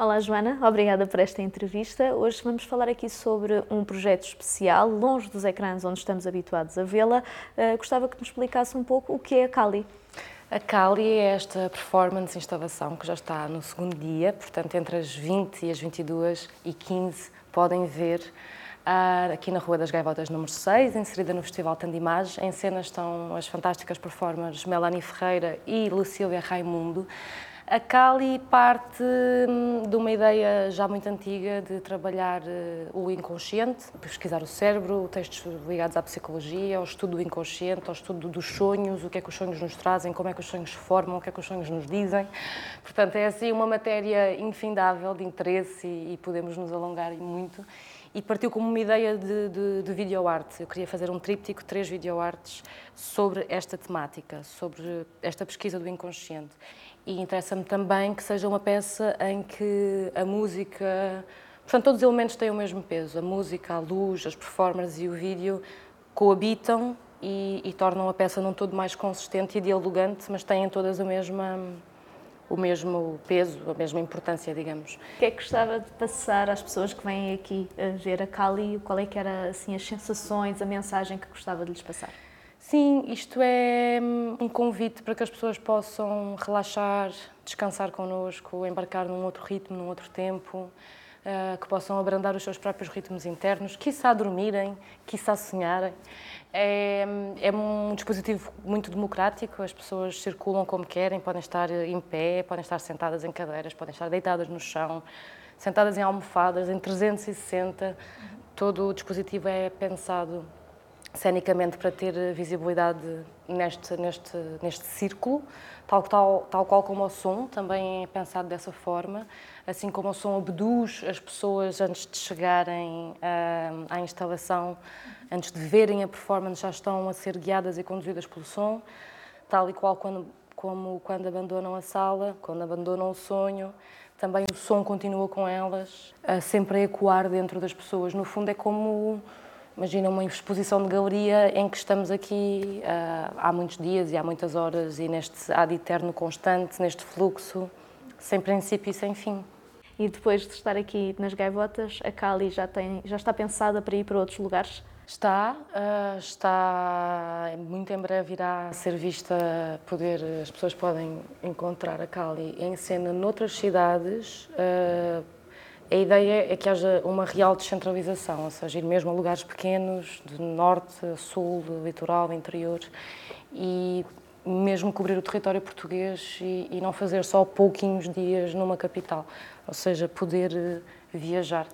Olá, Joana, obrigada por esta entrevista. Hoje vamos falar aqui sobre um projeto especial, longe dos ecrãs onde estamos habituados a vê-la. Uh, gostava que nos explicasse um pouco o que é a Cali. A Cali é esta performance instalação que já está no segundo dia, portanto, entre as 20 e as 22 e 15 podem ver uh, aqui na Rua das Gaivotas número 6, inserida no Festival Tandimage. Em cena estão as fantásticas performers Melanie Ferreira e Lucília Raimundo. A Cali parte hum, de uma ideia já muito antiga de trabalhar eh, o inconsciente, pesquisar o cérebro, textos ligados à psicologia, ao estudo do inconsciente, ao estudo dos sonhos, o que é que os sonhos nos trazem, como é que os sonhos se formam, o que é que os sonhos nos dizem. Portanto, é assim uma matéria infindável de interesse e, e podemos nos alongar muito e partiu como uma ideia de, de, de videoarte. Eu queria fazer um tríptico, três videoartes sobre esta temática, sobre esta pesquisa do inconsciente. E interessa-me também que seja uma peça em que a música, portanto, todos os elementos têm o mesmo peso. A música, a luz, as performances e o vídeo coabitam e, e tornam a peça num todo mais consistente e dialogante, mas têm todas a mesma o mesmo peso, a mesma importância, digamos. O que é que gostava de passar às pessoas que vêm aqui a ver a Cali? Qual é que era assim as sensações, a mensagem que gostava de lhes passar? Sim, isto é hum, um convite para que as pessoas possam relaxar, descansar connosco, embarcar num outro ritmo, num outro tempo, eh, que possam abrandar os seus próprios ritmos internos, quiçá dormirem, quiçá sonharem. É, é, um dispositivo muito democrático, as pessoas circulam como querem, podem estar em pé, podem estar sentadas em cadeiras, podem estar deitadas no chão, sentadas em almofadas, em 360. Todo o dispositivo é pensado cenicamente para ter visibilidade neste, neste, neste círculo, tal, tal, tal qual como o som, também é pensado dessa forma, assim como o som abduz as pessoas antes de chegarem uh, à instalação, antes de verem a performance, já estão a ser guiadas e conduzidas pelo som, tal e qual quando, como quando abandonam a sala, quando abandonam o sonho, também o som continua com elas, uh, sempre a ecoar dentro das pessoas. No fundo, é como Imagina uma exposição de galeria em que estamos aqui uh, há muitos dias e há muitas horas e neste ad eterno constante, neste fluxo, sem princípio e sem fim. E depois de estar aqui nas gaivotas, a Cali já, tem, já está pensada para ir para outros lugares? Está, uh, está, muito em breve irá ser vista, poder, as pessoas podem encontrar a Cali em cena noutras cidades, uh, a ideia é que haja uma real descentralização, ou seja, ir mesmo a lugares pequenos, de norte, sul, litoral, interior, e mesmo cobrir o território português e, e não fazer só pouquinhos dias numa capital, ou seja, poder eh, viajar